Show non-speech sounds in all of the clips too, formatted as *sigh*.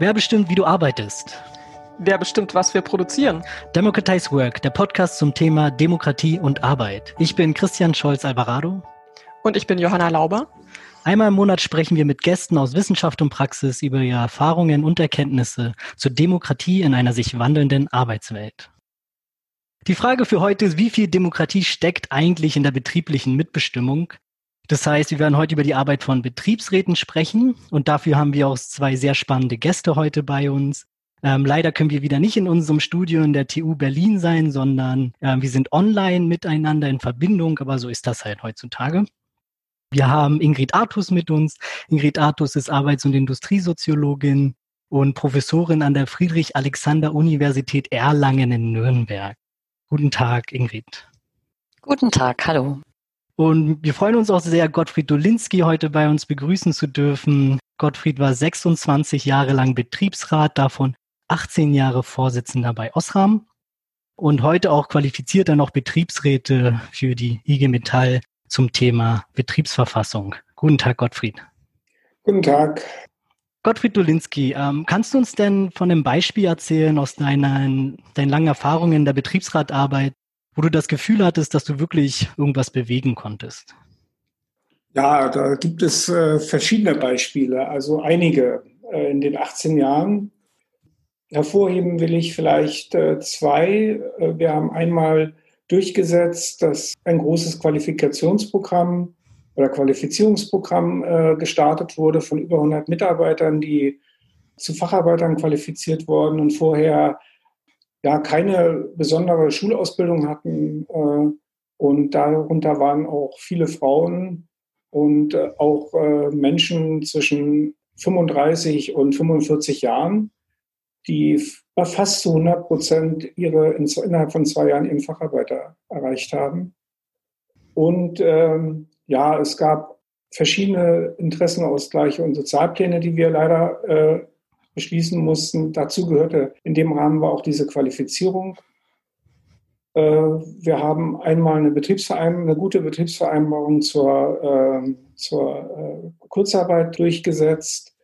Wer bestimmt, wie du arbeitest? Wer bestimmt, was wir produzieren? Democratize Work, der Podcast zum Thema Demokratie und Arbeit. Ich bin Christian Scholz-Alvarado. Und ich bin Johanna Lauber. Einmal im Monat sprechen wir mit Gästen aus Wissenschaft und Praxis über ihre Erfahrungen und Erkenntnisse zur Demokratie in einer sich wandelnden Arbeitswelt. Die Frage für heute ist, wie viel Demokratie steckt eigentlich in der betrieblichen Mitbestimmung? Das heißt, wir werden heute über die Arbeit von Betriebsräten sprechen und dafür haben wir auch zwei sehr spannende Gäste heute bei uns. Ähm, leider können wir wieder nicht in unserem Studio in der TU Berlin sein, sondern äh, wir sind online miteinander in Verbindung, aber so ist das halt heutzutage. Wir haben Ingrid Artus mit uns. Ingrid Artus ist Arbeits- und Industriesoziologin und Professorin an der Friedrich-Alexander-Universität Erlangen in Nürnberg. Guten Tag, Ingrid. Guten Tag, hallo. Und wir freuen uns auch sehr, Gottfried Dolinski heute bei uns begrüßen zu dürfen. Gottfried war 26 Jahre lang Betriebsrat, davon 18 Jahre Vorsitzender bei Osram und heute auch qualifiziert er noch Betriebsräte für die IG Metall zum Thema Betriebsverfassung. Guten Tag, Gottfried. Guten Tag. Gottfried Dolinski, ähm, kannst du uns denn von einem Beispiel erzählen aus deinen, deinen langen Erfahrungen in der Betriebsratarbeit, wo du das Gefühl hattest, dass du wirklich irgendwas bewegen konntest? Ja, da gibt es äh, verschiedene Beispiele, also einige äh, in den 18 Jahren. Hervorheben will ich vielleicht äh, zwei. Äh, wir haben einmal durchgesetzt, dass ein großes Qualifikationsprogramm oder Qualifizierungsprogramm äh, gestartet wurde von über 100 Mitarbeitern, die zu Facharbeitern qualifiziert wurden und vorher ja keine besondere Schulausbildung hatten. Äh, und darunter waren auch viele Frauen und äh, auch äh, Menschen zwischen 35 und 45 Jahren, die fast zu 100 Prozent ihre innerhalb von zwei Jahren ihren Facharbeiter erreicht haben. Und ähm, ja, es gab verschiedene Interessenausgleiche und Sozialpläne, die wir leider äh, beschließen mussten. Dazu gehörte in dem Rahmen war auch diese Qualifizierung. Äh, wir haben einmal eine, Betriebsvereinbarung, eine gute Betriebsvereinbarung zur, äh, zur äh, Kurzarbeit durchgesetzt.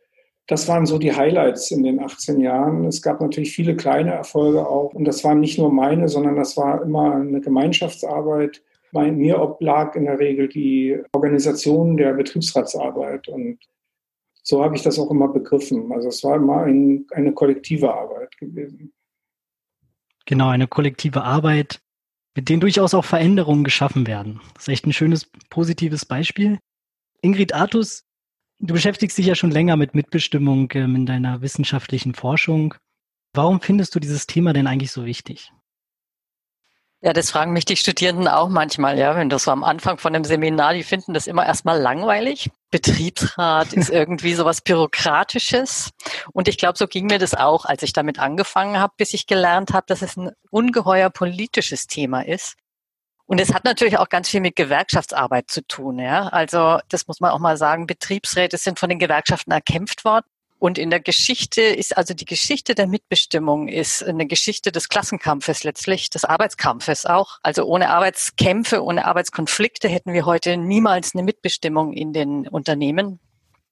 Das waren so die Highlights in den 18 Jahren. Es gab natürlich viele kleine Erfolge auch. Und das waren nicht nur meine, sondern das war immer eine Gemeinschaftsarbeit. Bei mir oblag in der Regel die Organisation der Betriebsratsarbeit. Und so habe ich das auch immer begriffen. Also es war immer ein, eine kollektive Arbeit gewesen. Genau, eine kollektive Arbeit, mit denen durchaus auch Veränderungen geschaffen werden. Das ist echt ein schönes, positives Beispiel. Ingrid Artus, du beschäftigst dich ja schon länger mit Mitbestimmung ähm, in deiner wissenschaftlichen Forschung. Warum findest du dieses Thema denn eigentlich so wichtig? Ja, das fragen mich die Studierenden auch manchmal, ja, wenn das so am Anfang von einem Seminar, die finden das immer erstmal langweilig. Betriebsrat ist *laughs* irgendwie so was Bürokratisches. Und ich glaube, so ging mir das auch, als ich damit angefangen habe, bis ich gelernt habe, dass es ein ungeheuer politisches Thema ist. Und es hat natürlich auch ganz viel mit Gewerkschaftsarbeit zu tun, ja. Also, das muss man auch mal sagen. Betriebsräte sind von den Gewerkschaften erkämpft worden. Und in der Geschichte ist also die Geschichte der Mitbestimmung ist eine Geschichte des Klassenkampfes letztlich, des Arbeitskampfes auch. Also ohne Arbeitskämpfe, ohne Arbeitskonflikte hätten wir heute niemals eine Mitbestimmung in den Unternehmen.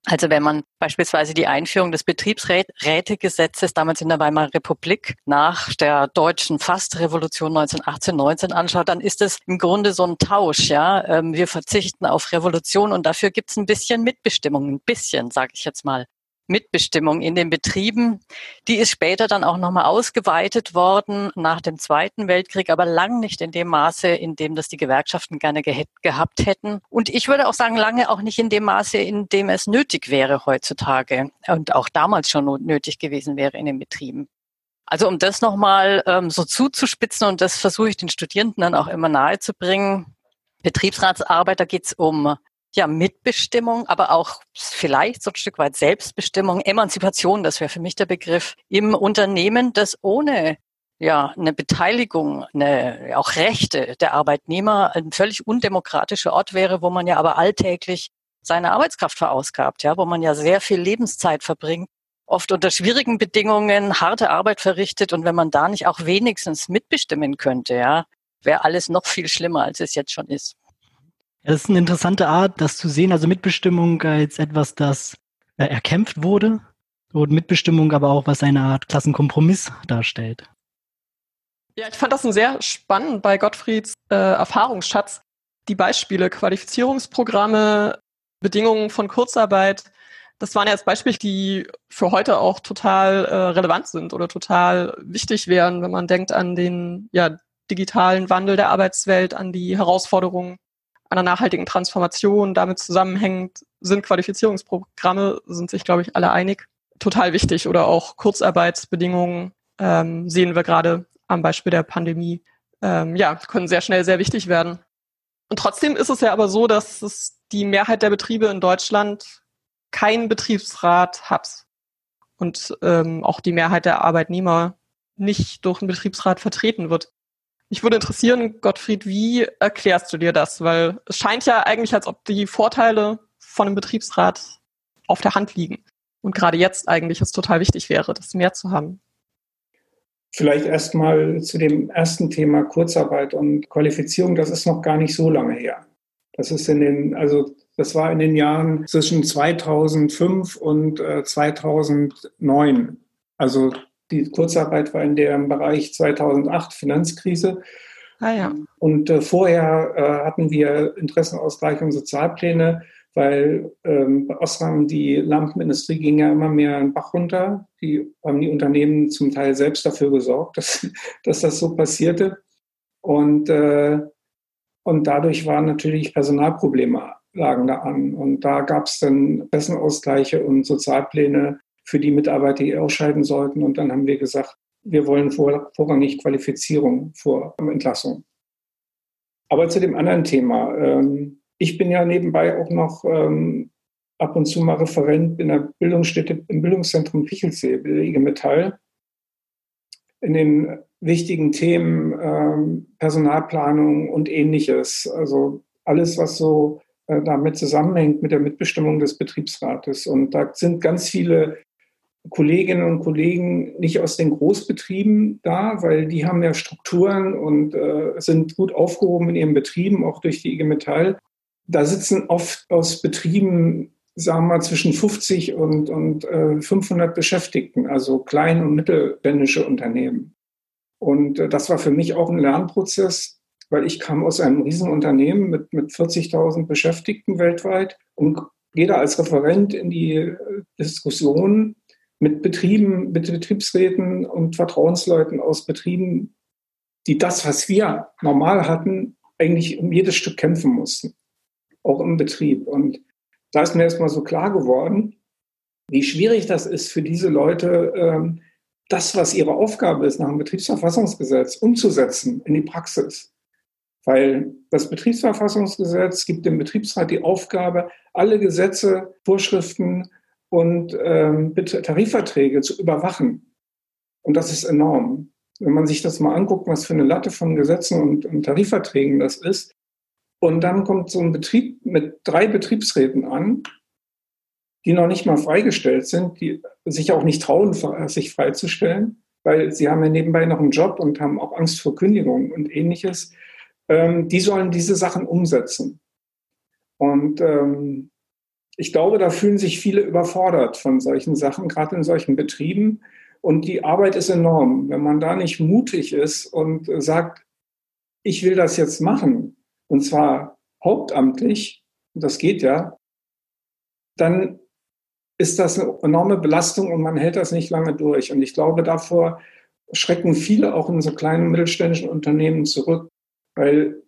Also wenn man beispielsweise die Einführung des Betriebsrätegesetzes damals in der Weimarer Republik nach der deutschen Fastrevolution 1918, 19 anschaut, dann ist es im Grunde so ein Tausch. Ja, ähm, Wir verzichten auf Revolution und dafür gibt es ein bisschen Mitbestimmung, ein bisschen, sage ich jetzt mal. Mitbestimmung in den Betrieben. Die ist später dann auch nochmal ausgeweitet worden nach dem Zweiten Weltkrieg, aber lang nicht in dem Maße, in dem das die Gewerkschaften gerne ge gehabt hätten. Und ich würde auch sagen, lange auch nicht in dem Maße, in dem es nötig wäre heutzutage und auch damals schon nötig gewesen wäre in den Betrieben. Also um das nochmal ähm, so zuzuspitzen und das versuche ich den Studierenden dann auch immer nahezubringen. Betriebsratsarbeit, da geht es um ja, Mitbestimmung, aber auch vielleicht so ein Stück weit Selbstbestimmung, Emanzipation, das wäre für mich der Begriff, im Unternehmen, das ohne ja, eine Beteiligung, eine, auch Rechte der Arbeitnehmer ein völlig undemokratischer Ort wäre, wo man ja aber alltäglich seine Arbeitskraft verausgabt, ja, wo man ja sehr viel Lebenszeit verbringt, oft unter schwierigen Bedingungen harte Arbeit verrichtet und wenn man da nicht auch wenigstens mitbestimmen könnte, ja, wäre alles noch viel schlimmer, als es jetzt schon ist. Ja, das ist eine interessante Art, das zu sehen, also Mitbestimmung als etwas, das äh, erkämpft wurde Und Mitbestimmung aber auch, was eine Art Klassenkompromiss darstellt. Ja, ich fand das sehr spannend bei Gottfrieds äh, Erfahrungsschatz. Die Beispiele, Qualifizierungsprogramme, Bedingungen von Kurzarbeit, das waren jetzt Beispiele, die für heute auch total äh, relevant sind oder total wichtig wären, wenn man denkt an den ja, digitalen Wandel der Arbeitswelt, an die Herausforderungen einer nachhaltigen Transformation. Damit zusammenhängend sind Qualifizierungsprogramme, sind sich, glaube ich, alle einig, total wichtig. Oder auch Kurzarbeitsbedingungen ähm, sehen wir gerade am Beispiel der Pandemie. Ähm, ja, können sehr schnell sehr wichtig werden. Und trotzdem ist es ja aber so, dass es die Mehrheit der Betriebe in Deutschland kein Betriebsrat hat und ähm, auch die Mehrheit der Arbeitnehmer nicht durch einen Betriebsrat vertreten wird. Mich würde interessieren, Gottfried, wie erklärst du dir das? Weil es scheint ja eigentlich, als ob die Vorteile von einem Betriebsrat auf der Hand liegen. Und gerade jetzt eigentlich es total wichtig wäre, das mehr zu haben. Vielleicht erstmal zu dem ersten Thema Kurzarbeit und Qualifizierung. Das ist noch gar nicht so lange her. Das ist in den, also das war in den Jahren zwischen 2005 und äh, 2009. Also die Kurzarbeit war in dem Bereich 2008 Finanzkrise. Ah ja. Und äh, vorher äh, hatten wir Interessenausgleich und Sozialpläne, weil ähm, bei Osram die Lampenindustrie ging ja immer mehr einen Bach runter. Die haben die Unternehmen zum Teil selbst dafür gesorgt, dass, *laughs* dass das so passierte. Und, äh, und dadurch waren natürlich Personalprobleme lagen da an. Und da gab es dann Bessenausgleiche und Sozialpläne für die Mitarbeiter, die ausscheiden sollten. Und dann haben wir gesagt, wir wollen vor, vorrangig Qualifizierung vor Entlassung. Aber zu dem anderen Thema. Ähm, ich bin ja nebenbei auch noch ähm, ab und zu mal Referent in der Bildungsstätte im Bildungszentrum Pichelsee, IG Metall, in den wichtigen Themen ähm, Personalplanung und ähnliches. Also alles, was so äh, damit zusammenhängt mit der Mitbestimmung des Betriebsrates. Und da sind ganz viele Kolleginnen und Kollegen nicht aus den Großbetrieben da, weil die haben ja Strukturen und äh, sind gut aufgehoben in ihren Betrieben, auch durch die IG Metall. Da sitzen oft aus Betrieben, sagen wir mal, zwischen 50 und, und äh, 500 Beschäftigten, also klein- und mittelständische Unternehmen. Und äh, das war für mich auch ein Lernprozess, weil ich kam aus einem Riesenunternehmen mit, mit 40.000 Beschäftigten weltweit und da als Referent in die äh, Diskussion mit Betrieben, mit Betriebsräten und Vertrauensleuten aus Betrieben, die das, was wir normal hatten, eigentlich um jedes Stück kämpfen mussten, auch im Betrieb. Und da ist mir erstmal so klar geworden, wie schwierig das ist für diese Leute, ähm, das, was ihre Aufgabe ist, nach dem Betriebsverfassungsgesetz umzusetzen in die Praxis. Weil das Betriebsverfassungsgesetz gibt dem Betriebsrat die Aufgabe, alle Gesetze, Vorschriften und ähm, Tarifverträge zu überwachen. Und das ist enorm. Wenn man sich das mal anguckt, was für eine Latte von Gesetzen und, und Tarifverträgen das ist, und dann kommt so ein Betrieb mit drei Betriebsräten an, die noch nicht mal freigestellt sind, die sich auch nicht trauen, sich freizustellen, weil sie haben ja nebenbei noch einen Job und haben auch Angst vor Kündigung und ähnliches ähm, die sollen diese Sachen umsetzen. Und ähm, ich glaube, da fühlen sich viele überfordert von solchen Sachen, gerade in solchen Betrieben. Und die Arbeit ist enorm. Wenn man da nicht mutig ist und sagt, ich will das jetzt machen, und zwar hauptamtlich, das geht ja, dann ist das eine enorme Belastung und man hält das nicht lange durch. Und ich glaube, davor schrecken viele auch in so kleinen mittelständischen Unternehmen zurück, weil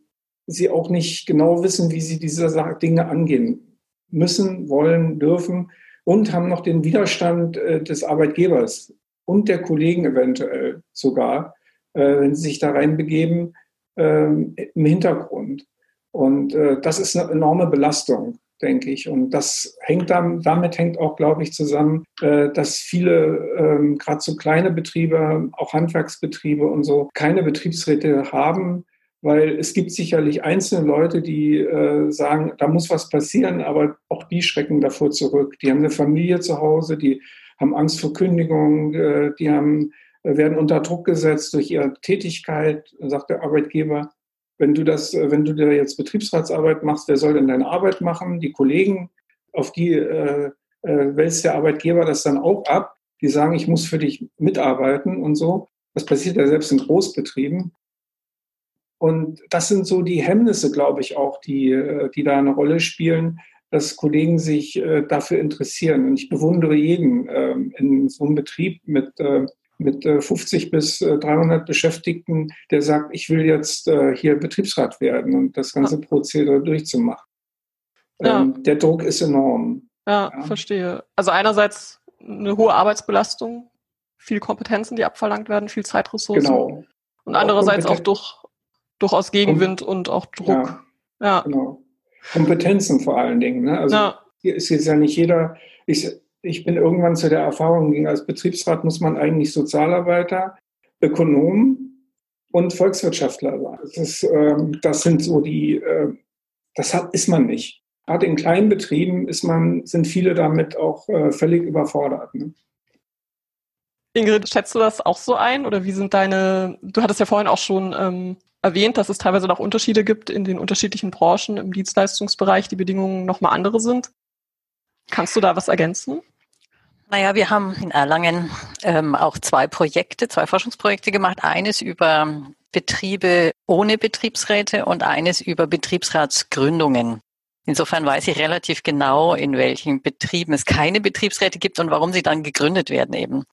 sie auch nicht genau wissen, wie sie diese Dinge angehen müssen, wollen, dürfen und haben noch den Widerstand äh, des Arbeitgebers und der Kollegen eventuell sogar, äh, wenn sie sich da reinbegeben, ähm, im Hintergrund. Und äh, das ist eine enorme Belastung, denke ich. Und das hängt dann, damit hängt auch, glaube ich, zusammen, dass viele, ähm, gerade so kleine Betriebe, auch Handwerksbetriebe und so, keine Betriebsräte haben, weil es gibt sicherlich einzelne Leute, die äh, sagen, da muss was passieren, aber auch die schrecken davor zurück. Die haben eine Familie zu Hause, die haben Angst vor Kündigung, äh, die haben, äh, werden unter Druck gesetzt durch ihre Tätigkeit, sagt der Arbeitgeber. Wenn du das, äh, wenn du dir jetzt Betriebsratsarbeit machst, wer soll denn deine Arbeit machen? Die Kollegen, auf die äh, äh, wälzt der Arbeitgeber das dann auch ab. Die sagen, ich muss für dich mitarbeiten und so. Das passiert ja selbst in Großbetrieben. Und das sind so die Hemmnisse, glaube ich, auch, die, äh, die da eine Rolle spielen, dass Kollegen sich äh, dafür interessieren. Und ich bewundere jeden ähm, in so einem Betrieb mit, äh, mit 50 bis 300 Beschäftigten, der sagt, ich will jetzt hier Betriebsrat werden und das ganze Prozedere durchzumachen. Ja. Ähm, der Druck ist enorm. Ja, ja, verstehe. Also einerseits eine hohe Arbeitsbelastung, viel Kompetenzen, die abverlangt werden, viel Zeitressourcen. Genau. Und andererseits auch durch, durchaus Gegenwind Kom und auch Druck. Ja, ja, genau. Kompetenzen vor allen Dingen. Ne? Also ja. hier ist jetzt ja nicht jeder. Ich, ich bin irgendwann zu der Erfahrung gegangen, als Betriebsrat muss man eigentlich Sozialarbeiter, Ökonom und Volkswirtschaftler sein. Das, ist, ähm, das sind so die, äh, das hat, ist man nicht. Gerade in kleinen Betrieben ist man, sind viele damit auch äh, völlig überfordert. Ne? Ingrid, schätzt du das auch so ein? Oder wie sind deine, du hattest ja vorhin auch schon ähm, erwähnt, dass es teilweise noch Unterschiede gibt in den unterschiedlichen Branchen im Dienstleistungsbereich, die Bedingungen nochmal andere sind. Kannst du da was ergänzen? Naja, wir haben in Erlangen ähm, auch zwei Projekte, zwei Forschungsprojekte gemacht. Eines über Betriebe ohne Betriebsräte und eines über Betriebsratsgründungen. Insofern weiß ich relativ genau, in welchen Betrieben es keine Betriebsräte gibt und warum sie dann gegründet werden eben.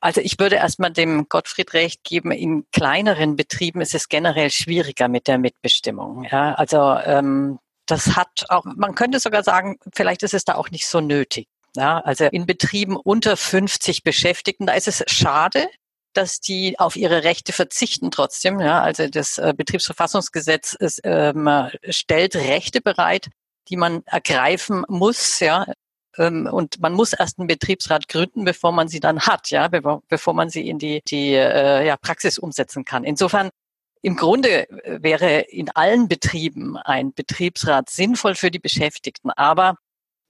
Also ich würde erstmal dem Gottfried recht geben, in kleineren Betrieben ist es generell schwieriger mit der Mitbestimmung. Ja, also ähm, das hat auch, man könnte sogar sagen, vielleicht ist es da auch nicht so nötig. Ja, also in Betrieben unter 50 Beschäftigten, da ist es schade, dass die auf ihre Rechte verzichten trotzdem. Ja, also das äh, Betriebsverfassungsgesetz ist, ähm, stellt Rechte bereit, die man ergreifen muss, ja, und man muss erst einen Betriebsrat gründen, bevor man sie dann hat, ja, bevor, bevor man sie in die, die äh, ja, Praxis umsetzen kann. Insofern im Grunde äh, wäre in allen Betrieben ein Betriebsrat sinnvoll für die Beschäftigten, aber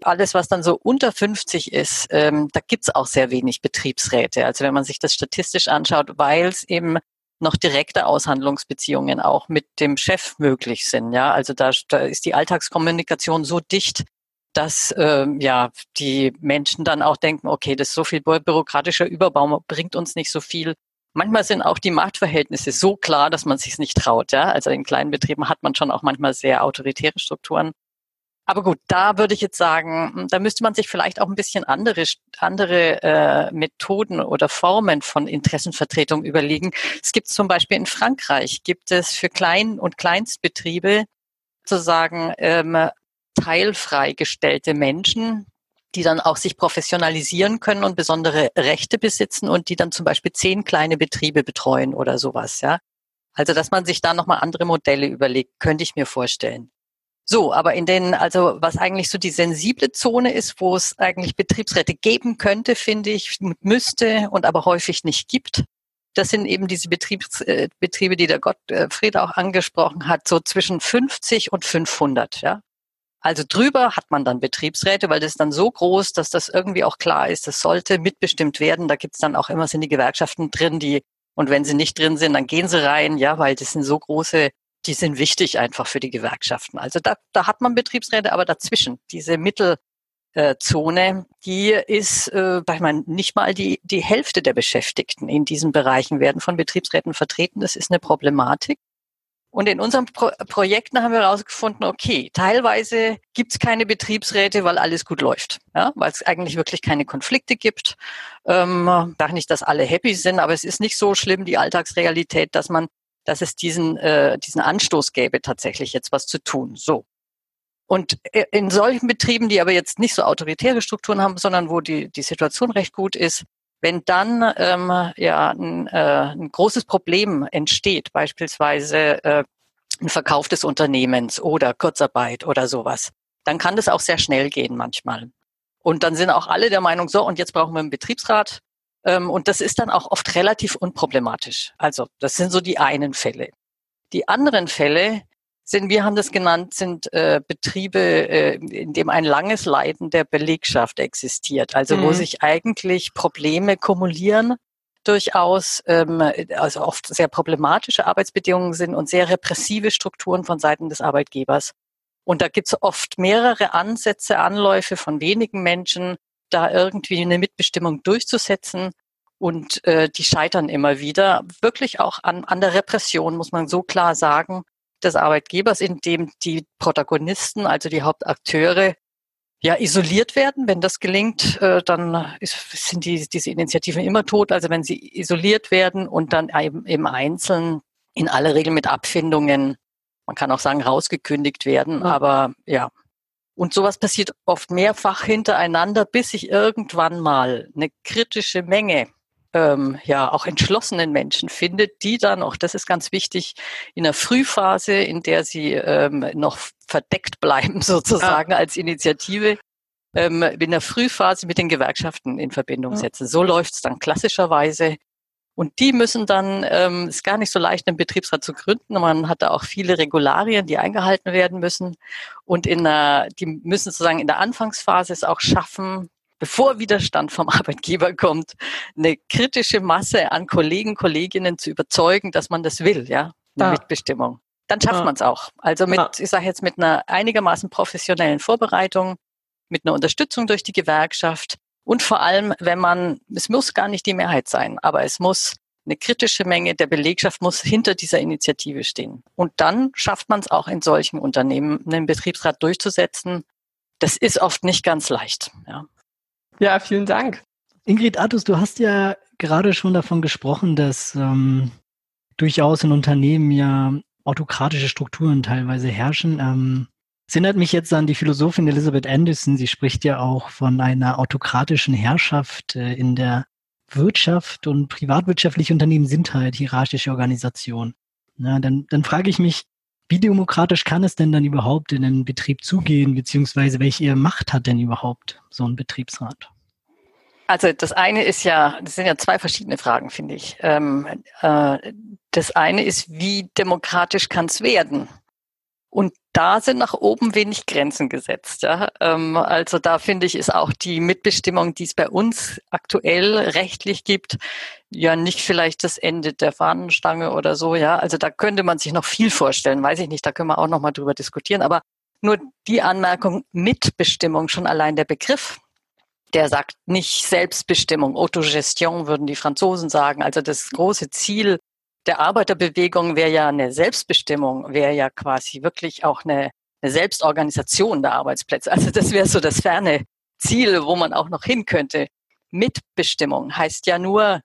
alles, was dann so unter 50 ist, ähm, da gibt's auch sehr wenig Betriebsräte. Also wenn man sich das statistisch anschaut, weil es eben noch direkte Aushandlungsbeziehungen auch mit dem Chef möglich sind. Ja, also da, da ist die Alltagskommunikation so dicht, dass ähm, ja die Menschen dann auch denken, okay, das ist so viel bürokratischer Überbau bringt uns nicht so viel. Manchmal sind auch die Machtverhältnisse so klar, dass man sich nicht traut. Ja, also in kleinen Betrieben hat man schon auch manchmal sehr autoritäre Strukturen. Aber gut, da würde ich jetzt sagen, hm, da müsste man sich vielleicht auch ein bisschen andere, andere äh, Methoden oder Formen von Interessenvertretung überlegen. Es gibt zum Beispiel in Frankreich, gibt es für Klein- und Kleinstbetriebe sozusagen ähm, teilfreigestellte Menschen, die dann auch sich professionalisieren können und besondere Rechte besitzen und die dann zum Beispiel zehn kleine Betriebe betreuen oder sowas, ja. Also, dass man sich da nochmal andere Modelle überlegt, könnte ich mir vorstellen. So, aber in den, also was eigentlich so die sensible Zone ist, wo es eigentlich Betriebsräte geben könnte, finde ich, müsste und aber häufig nicht gibt. Das sind eben diese Betriebs, äh, Betriebe, die der Gottfried auch angesprochen hat, so zwischen 50 und 500, ja. Also drüber hat man dann Betriebsräte, weil das ist dann so groß, dass das irgendwie auch klar ist, das sollte mitbestimmt werden. Da gibt's dann auch immer sind die Gewerkschaften drin, die und wenn sie nicht drin sind, dann gehen sie rein, ja, weil das sind so große, die sind wichtig einfach für die Gewerkschaften. Also da, da hat man Betriebsräte, aber dazwischen, diese Mittelzone, die ist, äh, ich meine, nicht mal die, die Hälfte der Beschäftigten in diesen Bereichen werden von Betriebsräten vertreten. Das ist eine Problematik. Und in unseren Pro Projekten haben wir herausgefunden, okay, teilweise gibt es keine Betriebsräte, weil alles gut läuft, ja, weil es eigentlich wirklich keine Konflikte gibt. Ähm, sage nicht, dass alle happy sind, aber es ist nicht so schlimm, die Alltagsrealität, dass man, dass es diesen, äh, diesen Anstoß gäbe, tatsächlich jetzt was zu tun. So. Und äh, in solchen Betrieben, die aber jetzt nicht so autoritäre Strukturen haben, sondern wo die, die Situation recht gut ist, wenn dann ähm, ja ein, äh, ein großes Problem entsteht, beispielsweise äh, ein Verkauf des Unternehmens oder Kurzarbeit oder sowas, dann kann das auch sehr schnell gehen manchmal. Und dann sind auch alle der Meinung, so, und jetzt brauchen wir einen Betriebsrat. Ähm, und das ist dann auch oft relativ unproblematisch. Also das sind so die einen Fälle. Die anderen Fälle, sind, wir haben das genannt, sind äh, Betriebe, äh, in dem ein langes Leiden der Belegschaft existiert. Also mhm. wo sich eigentlich Probleme kumulieren durchaus, ähm, also oft sehr problematische Arbeitsbedingungen sind und sehr repressive Strukturen von Seiten des Arbeitgebers. Und da gibt es oft mehrere Ansätze, Anläufe von wenigen Menschen, da irgendwie eine Mitbestimmung durchzusetzen. Und äh, die scheitern immer wieder, wirklich auch an, an der Repression, muss man so klar sagen, des Arbeitgebers, indem die Protagonisten, also die Hauptakteure, ja, isoliert werden. Wenn das gelingt, äh, dann sind die, diese Initiativen immer tot. Also wenn sie isoliert werden und dann eben im Einzelnen in aller Regel mit Abfindungen, man kann auch sagen, rausgekündigt werden. Ja. Aber ja, und sowas passiert oft mehrfach hintereinander, bis sich irgendwann mal eine kritische Menge ähm, ja auch entschlossenen Menschen findet, die dann, auch das ist ganz wichtig, in der Frühphase, in der sie ähm, noch verdeckt bleiben *laughs* sozusagen ja. als Initiative, ähm, in der Frühphase mit den Gewerkschaften in Verbindung setzen. So läuft es dann klassischerweise. Und die müssen dann, ähm, ist gar nicht so leicht, einen Betriebsrat zu gründen. Man hat da auch viele Regularien, die eingehalten werden müssen. Und in der, die müssen sozusagen in der Anfangsphase es auch schaffen, bevor Widerstand vom *laughs* Arbeitgeber kommt, eine kritische Masse an Kollegen, Kolleginnen zu überzeugen, dass man das will, ja, eine ja. Mitbestimmung. Dann schafft ja. man es auch. Also mit, ja. ich sage jetzt mit einer einigermaßen professionellen Vorbereitung, mit einer Unterstützung durch die Gewerkschaft und vor allem, wenn man, es muss gar nicht die Mehrheit sein, aber es muss eine kritische Menge der Belegschaft muss hinter dieser Initiative stehen. Und dann schafft man es auch in solchen Unternehmen, einen Betriebsrat durchzusetzen. Das ist oft nicht ganz leicht. Ja. Ja, vielen Dank. Ingrid Artus, du hast ja gerade schon davon gesprochen, dass ähm, durchaus in Unternehmen ja autokratische Strukturen teilweise herrschen. Ähm, es erinnert mich jetzt an die Philosophin Elizabeth Anderson. Sie spricht ja auch von einer autokratischen Herrschaft äh, in der Wirtschaft und privatwirtschaftliche Unternehmen sind halt hierarchische Organisationen. Ja, dann, dann frage ich mich, wie demokratisch kann es denn dann überhaupt in einen Betrieb zugehen, beziehungsweise welche Macht hat denn überhaupt so ein Betriebsrat? Also das eine ist ja, das sind ja zwei verschiedene Fragen, finde ich. Ähm, äh, das eine ist, wie demokratisch kann es werden? Und da sind nach oben wenig Grenzen gesetzt. Ja? Ähm, also da finde ich, ist auch die Mitbestimmung, die es bei uns aktuell rechtlich gibt, ja nicht vielleicht das Ende der Fahnenstange oder so. Ja, also da könnte man sich noch viel vorstellen. Weiß ich nicht. Da können wir auch noch mal drüber diskutieren. Aber nur die Anmerkung Mitbestimmung, schon allein der Begriff, der sagt nicht Selbstbestimmung, Autogestion würden die Franzosen sagen. Also das große Ziel der Arbeiterbewegung wäre ja eine Selbstbestimmung, wäre ja quasi wirklich auch eine, eine Selbstorganisation der Arbeitsplätze. Also das wäre so das ferne Ziel, wo man auch noch hin könnte. Mitbestimmung heißt ja nur,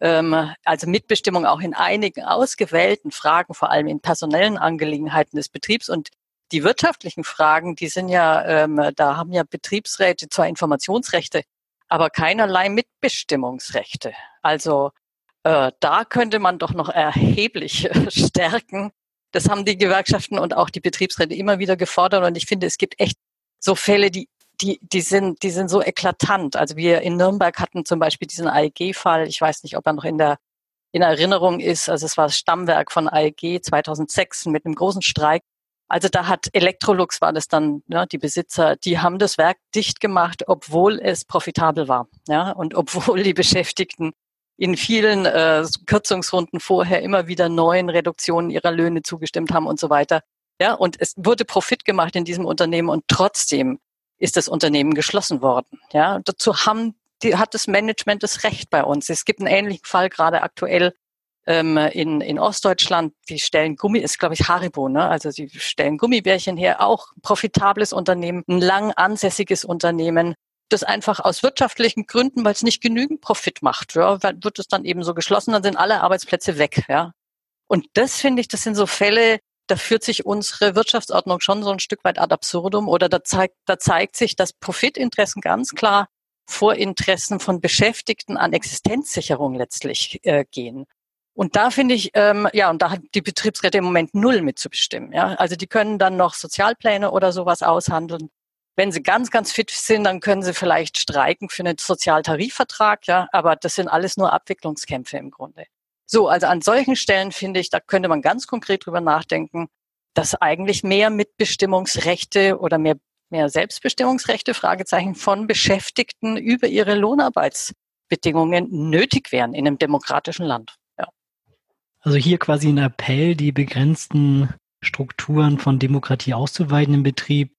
ähm, also Mitbestimmung auch in einigen ausgewählten Fragen, vor allem in personellen Angelegenheiten des Betriebs und die wirtschaftlichen Fragen, die sind ja, ähm, da haben ja Betriebsräte zwar Informationsrechte, aber keinerlei Mitbestimmungsrechte. Also äh, da könnte man doch noch erheblich äh, stärken. Das haben die Gewerkschaften und auch die Betriebsräte immer wieder gefordert. Und ich finde, es gibt echt so Fälle, die, die, die, sind, die sind so eklatant. Also wir in Nürnberg hatten zum Beispiel diesen AEG-Fall. Ich weiß nicht, ob er noch in der in Erinnerung ist. Also es war das Stammwerk von AEG 2006 mit einem großen Streik. Also da hat Electrolux war das dann, ne, die Besitzer, die haben das Werk dicht gemacht, obwohl es profitabel war, ja, und obwohl die Beschäftigten in vielen äh, Kürzungsrunden vorher immer wieder neuen Reduktionen ihrer Löhne zugestimmt haben und so weiter. Ja, und es wurde Profit gemacht in diesem Unternehmen und trotzdem ist das Unternehmen geschlossen worden. Ja, dazu haben die, hat das Management das Recht bei uns. Es gibt einen ähnlichen Fall gerade aktuell ähm, in, in Ostdeutschland. Die stellen Gummi, ist glaube ich Haribo, ne? Also sie stellen Gummibärchen her, auch profitables Unternehmen, ein lang ansässiges Unternehmen das einfach aus wirtschaftlichen Gründen, weil es nicht genügend Profit macht, ja, wird es dann eben so geschlossen, dann sind alle Arbeitsplätze weg, ja. Und das finde ich, das sind so Fälle, da führt sich unsere Wirtschaftsordnung schon so ein Stück weit ad absurdum oder da zeigt, da zeigt sich, dass Profitinteressen ganz klar vor Interessen von Beschäftigten an Existenzsicherung letztlich äh, gehen. Und da finde ich, ähm, ja, und da hat die Betriebsräte im Moment null mitzubestimmen. Ja? Also die können dann noch Sozialpläne oder sowas aushandeln. Wenn sie ganz, ganz fit sind, dann können sie vielleicht streiken für einen Sozialtarifvertrag, ja, aber das sind alles nur Abwicklungskämpfe im Grunde. So, also an solchen Stellen finde ich, da könnte man ganz konkret drüber nachdenken, dass eigentlich mehr Mitbestimmungsrechte oder mehr, mehr Selbstbestimmungsrechte, Fragezeichen von Beschäftigten über ihre Lohnarbeitsbedingungen nötig wären in einem demokratischen Land. Ja. Also hier quasi ein Appell, die begrenzten Strukturen von Demokratie auszuweiten im Betrieb.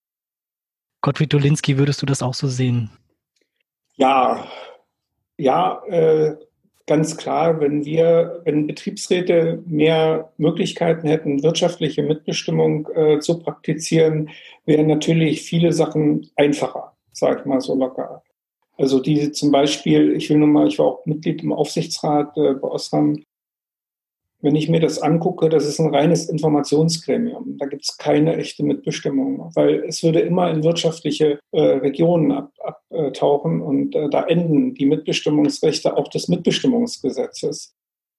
Gottfried Dolinski, würdest du das auch so sehen? Ja, ja, äh, ganz klar, wenn wir, wenn Betriebsräte mehr Möglichkeiten hätten, wirtschaftliche Mitbestimmung äh, zu praktizieren, wären natürlich viele Sachen einfacher, sage ich mal so locker. Also diese zum Beispiel, ich will nur mal, ich war auch Mitglied im Aufsichtsrat äh, bei Osram, wenn ich mir das angucke, das ist ein reines Informationsgremium. Da gibt es keine echte Mitbestimmung, weil es würde immer in wirtschaftliche äh, Regionen abtauchen ab, äh, und äh, da enden die Mitbestimmungsrechte auch des Mitbestimmungsgesetzes.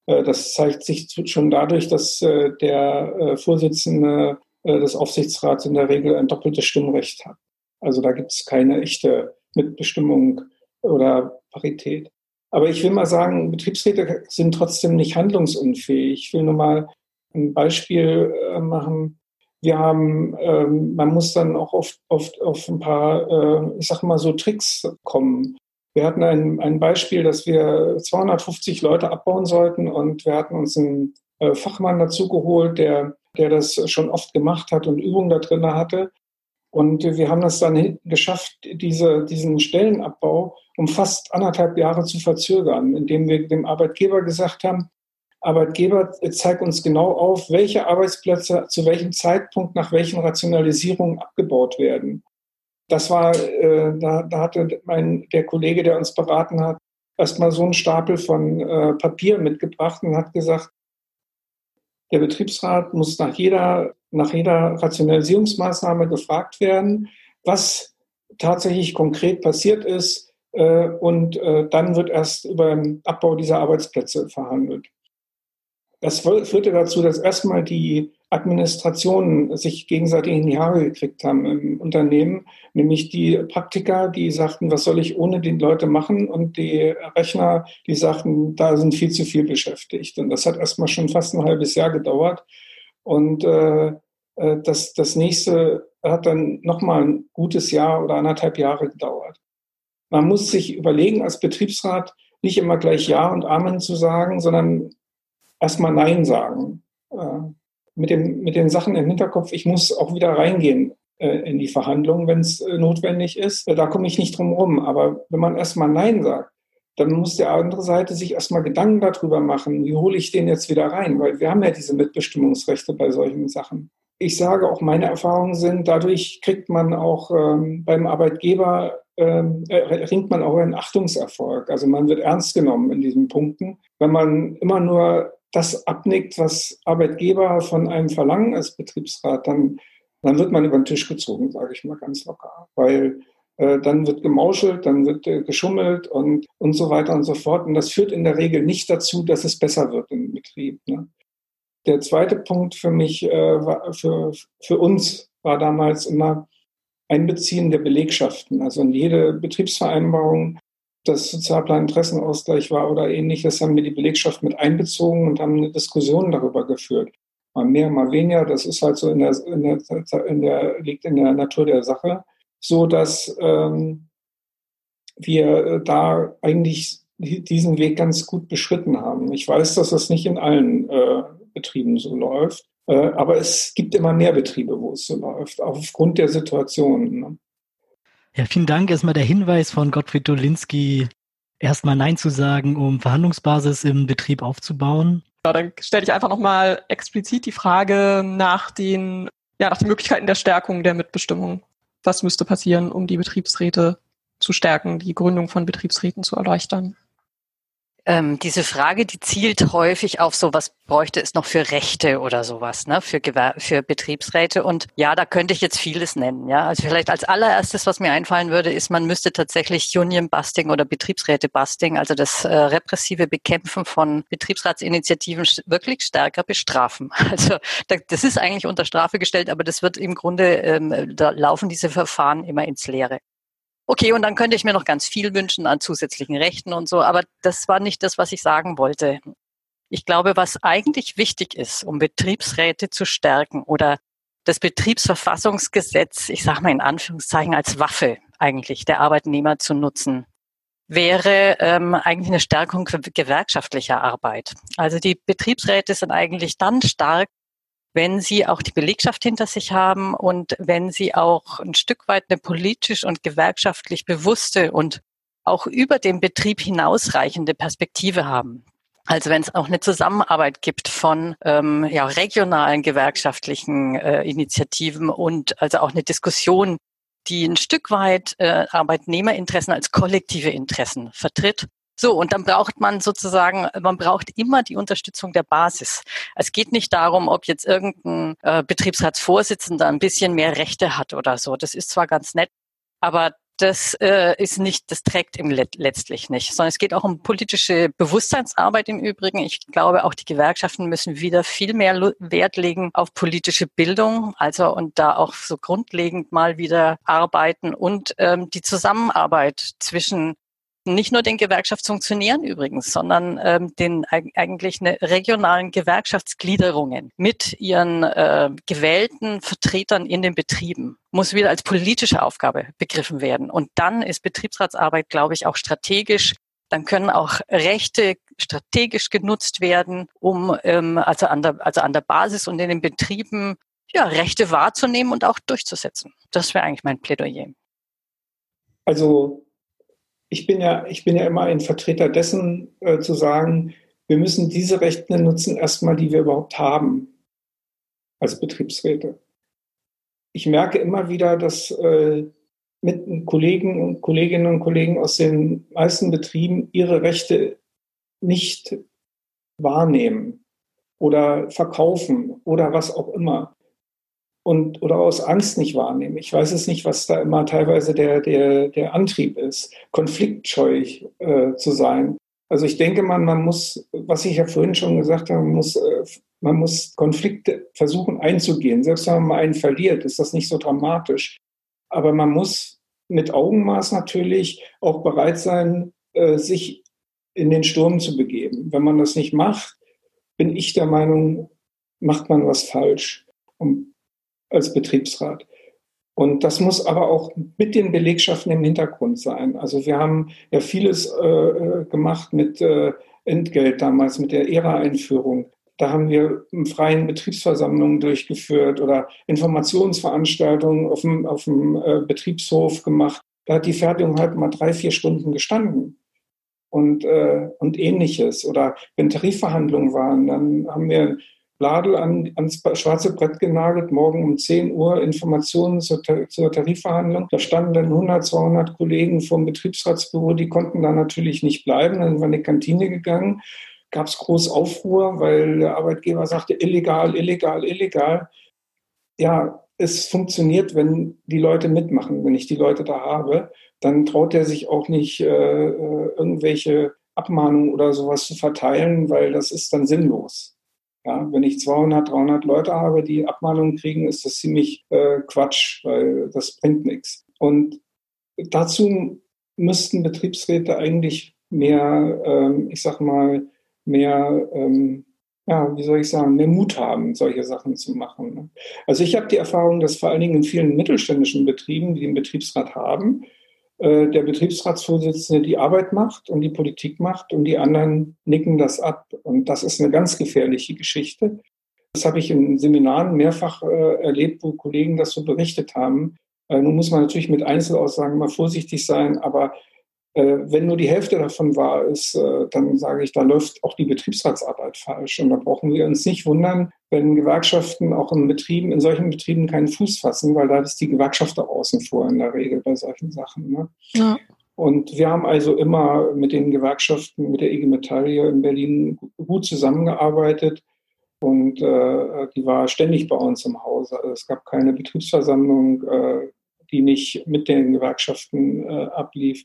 Äh, das zeigt sich schon dadurch, dass äh, der äh, Vorsitzende des Aufsichtsrats in der Regel ein doppeltes Stimmrecht hat. Also da gibt es keine echte Mitbestimmung oder Parität. Aber ich will mal sagen, Betriebsräte sind trotzdem nicht handlungsunfähig. Ich will nur mal ein Beispiel äh, machen. Wir haben, ähm, man muss dann auch oft, oft auf ein paar, äh, ich sag mal so Tricks kommen. Wir hatten ein, ein Beispiel, dass wir 250 Leute abbauen sollten und wir hatten uns einen äh, Fachmann dazu geholt, der, der das schon oft gemacht hat und Übungen da drin hatte. Und wir haben es dann geschafft, diese, diesen Stellenabbau um fast anderthalb Jahre zu verzögern, indem wir dem Arbeitgeber gesagt haben, Arbeitgeber, zeig uns genau auf, welche Arbeitsplätze zu welchem Zeitpunkt nach welchen Rationalisierungen abgebaut werden. Das war, äh, da, da hatte mein, der Kollege, der uns beraten hat, erstmal so einen Stapel von äh, Papier mitgebracht und hat gesagt, der Betriebsrat muss nach jeder, nach jeder Rationalisierungsmaßnahme gefragt werden, was tatsächlich konkret passiert ist. Äh, und äh, dann wird erst über den Abbau dieser Arbeitsplätze verhandelt. Das führte dazu, dass erstmal die Administrationen sich gegenseitig in die Haare gekriegt haben im Unternehmen, nämlich die Praktiker, die sagten, was soll ich ohne die Leute machen und die Rechner, die sagten, da sind viel zu viel beschäftigt. Und das hat erstmal schon fast ein halbes Jahr gedauert. Und äh, äh das, das nächste hat dann nochmal ein gutes Jahr oder anderthalb Jahre gedauert. Man muss sich überlegen, als Betriebsrat nicht immer gleich Ja und Amen zu sagen, sondern erstmal Nein sagen. Äh, mit, dem, mit den Sachen im Hinterkopf, ich muss auch wieder reingehen äh, in die Verhandlungen, wenn es äh, notwendig ist. Äh, da komme ich nicht drum rum. Aber wenn man erstmal Nein sagt, dann muss die andere Seite sich erstmal Gedanken darüber machen, wie hole ich den jetzt wieder rein? Weil wir haben ja diese Mitbestimmungsrechte bei solchen Sachen. Ich sage auch, meine Erfahrungen sind, dadurch kriegt man auch ähm, beim Arbeitgeber, ähm, äh, ringt man auch einen Achtungserfolg. Also man wird ernst genommen in diesen Punkten. Wenn man immer nur das abnickt, was Arbeitgeber von einem verlangen als Betriebsrat, dann, dann wird man über den Tisch gezogen, sage ich mal ganz locker. Weil äh, dann wird gemauschelt, dann wird äh, geschummelt und, und so weiter und so fort. Und das führt in der Regel nicht dazu, dass es besser wird im Betrieb. Ne? Der zweite Punkt für mich, äh, war, für, für uns war damals immer Einbeziehen der Belegschaften. Also in jede Betriebsvereinbarung das Sozialplan-Interessenausgleich war oder ähnliches, haben wir die Belegschaft mit einbezogen und haben eine Diskussion darüber geführt. Mal mehr, mal weniger, das ist halt so in der, in der, in der liegt in der Natur der Sache, so dass ähm, wir da eigentlich diesen Weg ganz gut beschritten haben. Ich weiß, dass das nicht in allen äh, Betrieben so läuft, äh, aber es gibt immer mehr Betriebe, wo es so läuft, aufgrund der Situation. Ne? Ja, vielen Dank. Erstmal der Hinweis von Gottfried Dolinski, erstmal Nein zu sagen, um Verhandlungsbasis im Betrieb aufzubauen. Ja, dann stelle ich einfach nochmal explizit die Frage nach den, ja, nach den Möglichkeiten der Stärkung der Mitbestimmung. Was müsste passieren, um die Betriebsräte zu stärken, die Gründung von Betriebsräten zu erleichtern? Ähm, diese Frage, die zielt häufig auf so, was bräuchte es noch für Rechte oder sowas, ne, für, Gewer für Betriebsräte. Und ja, da könnte ich jetzt vieles nennen, ja. Also vielleicht als allererstes, was mir einfallen würde, ist, man müsste tatsächlich Union Busting oder Betriebsräte Busting, also das äh, repressive Bekämpfen von Betriebsratsinitiativen wirklich stärker bestrafen. *laughs* Also das ist eigentlich unter Strafe gestellt, aber das wird im Grunde, ähm, da laufen diese Verfahren immer ins Leere. Okay, und dann könnte ich mir noch ganz viel wünschen an zusätzlichen Rechten und so, aber das war nicht das, was ich sagen wollte. Ich glaube, was eigentlich wichtig ist, um Betriebsräte zu stärken oder das Betriebsverfassungsgesetz, ich sage mal in Anführungszeichen, als Waffe eigentlich der Arbeitnehmer zu nutzen, wäre ähm, eigentlich eine Stärkung gewerkschaftlicher Arbeit. Also die Betriebsräte sind eigentlich dann stark, wenn sie auch die Belegschaft hinter sich haben und wenn sie auch ein Stück weit eine politisch und gewerkschaftlich bewusste und auch über den Betrieb hinausreichende Perspektive haben. Also wenn es auch eine Zusammenarbeit gibt von ähm, ja, regionalen gewerkschaftlichen äh, Initiativen und also auch eine Diskussion, die ein Stück weit äh, Arbeitnehmerinteressen als kollektive Interessen vertritt. So, und dann braucht man sozusagen, man braucht immer die Unterstützung der Basis. Es geht nicht darum, ob jetzt irgendein äh, Betriebsratsvorsitzender ein bisschen mehr Rechte hat oder so. Das ist zwar ganz nett, aber das äh, ist nicht, das trägt ihm let letztlich nicht, sondern es geht auch um politische Bewusstseinsarbeit im Übrigen. Ich glaube, auch die Gewerkschaften müssen wieder viel mehr Wert legen auf politische Bildung, also und da auch so grundlegend mal wieder arbeiten und ähm, die Zusammenarbeit zwischen nicht nur den Gewerkschaftsfunktionären übrigens, sondern ähm, den eigentlich eine regionalen Gewerkschaftsgliederungen mit ihren äh, gewählten Vertretern in den Betrieben muss wieder als politische Aufgabe begriffen werden. Und dann ist Betriebsratsarbeit, glaube ich, auch strategisch. Dann können auch Rechte strategisch genutzt werden, um ähm, also, an der, also an der Basis und in den Betrieben ja, Rechte wahrzunehmen und auch durchzusetzen. Das wäre eigentlich mein Plädoyer. Also ich bin ja, ich bin ja immer ein Vertreter dessen, äh, zu sagen, wir müssen diese Rechte nutzen, erstmal, die wir überhaupt haben als Betriebsräte. Ich merke immer wieder, dass äh, mit Kollegen und Kolleginnen und Kollegen aus den meisten Betrieben ihre Rechte nicht wahrnehmen oder verkaufen oder was auch immer und oder aus Angst nicht wahrnehmen. Ich weiß es nicht, was da immer teilweise der, der, der Antrieb ist, konfliktscheu äh, zu sein. Also ich denke man, man muss, was ich ja vorhin schon gesagt habe, man muss, äh, man muss Konflikte versuchen einzugehen. Selbst wenn man mal einen verliert, ist das nicht so dramatisch. Aber man muss mit Augenmaß natürlich auch bereit sein, äh, sich in den Sturm zu begeben. Wenn man das nicht macht, bin ich der Meinung, macht man was falsch. Und als Betriebsrat. Und das muss aber auch mit den Belegschaften im Hintergrund sein. Also wir haben ja vieles äh, äh gemacht mit äh, Entgelt damals, mit der ERA-Einführung. Da haben wir freien Betriebsversammlungen durchgeführt oder Informationsveranstaltungen auf dem, auf dem äh, Betriebshof gemacht. Da hat die Fertigung halt mal drei, vier Stunden gestanden und, äh, und ähnliches. Oder wenn Tarifverhandlungen waren, dann haben wir Ladel an, ans schwarze Brett genagelt, morgen um 10 Uhr Informationen zur, zur Tarifverhandlung. Da standen dann 100, 200 Kollegen vom Betriebsratsbüro, die konnten da natürlich nicht bleiben. Dann war in die Kantine gegangen, gab es groß Aufruhr, weil der Arbeitgeber sagte, illegal, illegal, illegal. Ja, es funktioniert, wenn die Leute mitmachen. Wenn ich die Leute da habe, dann traut er sich auch nicht, äh, äh irgendwelche Abmahnungen oder sowas zu verteilen, weil das ist dann sinnlos. Ja, wenn ich 200, 300 Leute habe, die Abmahnungen kriegen, ist das ziemlich äh, Quatsch, weil das bringt nichts. Und dazu müssten Betriebsräte eigentlich mehr, ähm, ich sag mal, mehr, ähm, ja, wie soll ich sagen, mehr Mut haben, solche Sachen zu machen. Ne? Also ich habe die Erfahrung, dass vor allen Dingen in vielen mittelständischen Betrieben, die einen Betriebsrat haben, äh, der Betriebsratsvorsitzende die Arbeit macht und die Politik macht und die anderen nicken das ab. Und das ist eine ganz gefährliche Geschichte. Das habe ich in Seminaren mehrfach äh, erlebt, wo Kollegen das so berichtet haben. Äh, nun muss man natürlich mit Einzelaussagen mal vorsichtig sein, aber wenn nur die Hälfte davon wahr ist, äh, dann sage ich, da läuft auch die Betriebsratsarbeit falsch. Und da brauchen wir uns nicht wundern, wenn Gewerkschaften auch in Betrieben, in solchen Betrieben keinen Fuß fassen, weil da ist die Gewerkschaft auch außen vor in der Regel bei solchen Sachen. Ne? Ja. Und wir haben also immer mit den Gewerkschaften, mit der IG Metall hier in Berlin gut zusammengearbeitet. Und äh, die war ständig bei uns im Hause. Also es gab keine Betriebsversammlung, äh, die nicht mit den Gewerkschaften äh, ablief.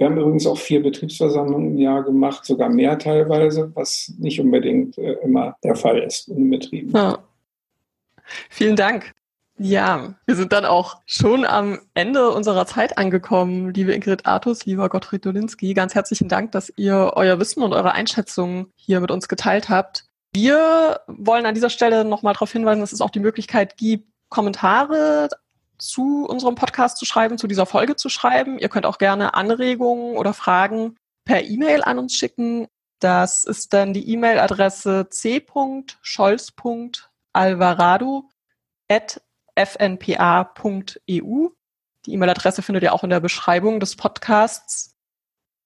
Wir haben übrigens auch vier Betriebsversammlungen im Jahr gemacht, sogar mehr teilweise, was nicht unbedingt äh, immer der Fall ist in Betrieben. Ja. Vielen Dank. Ja, wir sind dann auch schon am Ende unserer Zeit angekommen. Liebe Ingrid Artus, lieber Gottfried Dolinski, ganz herzlichen Dank, dass ihr euer Wissen und eure Einschätzungen hier mit uns geteilt habt. Wir wollen an dieser Stelle nochmal darauf hinweisen, dass es auch die Möglichkeit gibt, Kommentare zu unserem Podcast zu schreiben, zu dieser Folge zu schreiben. Ihr könnt auch gerne Anregungen oder Fragen per E-Mail an uns schicken. Das ist dann die E-Mail-Adresse c.scholz.de alvarado.fnpa.eu. Die E-Mail-Adresse findet ihr auch in der Beschreibung des Podcasts.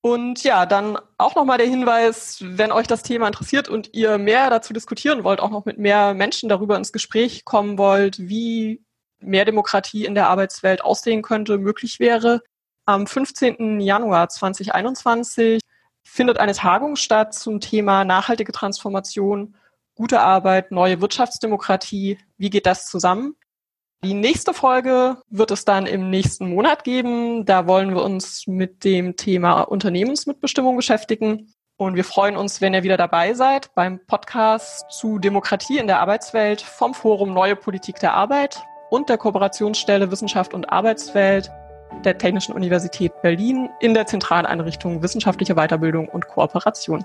Und ja, dann auch nochmal der Hinweis, wenn euch das Thema interessiert und ihr mehr dazu diskutieren wollt, auch noch mit mehr Menschen darüber ins Gespräch kommen wollt, wie mehr Demokratie in der Arbeitswelt aussehen könnte, möglich wäre. Am 15. Januar 2021 findet eine Tagung statt zum Thema nachhaltige Transformation, gute Arbeit, neue Wirtschaftsdemokratie. Wie geht das zusammen? Die nächste Folge wird es dann im nächsten Monat geben. Da wollen wir uns mit dem Thema Unternehmensmitbestimmung beschäftigen. Und wir freuen uns, wenn ihr wieder dabei seid beim Podcast zu Demokratie in der Arbeitswelt vom Forum Neue Politik der Arbeit und der Kooperationsstelle Wissenschaft und Arbeitswelt der Technischen Universität Berlin in der zentralen Einrichtung Wissenschaftliche Weiterbildung und Kooperation.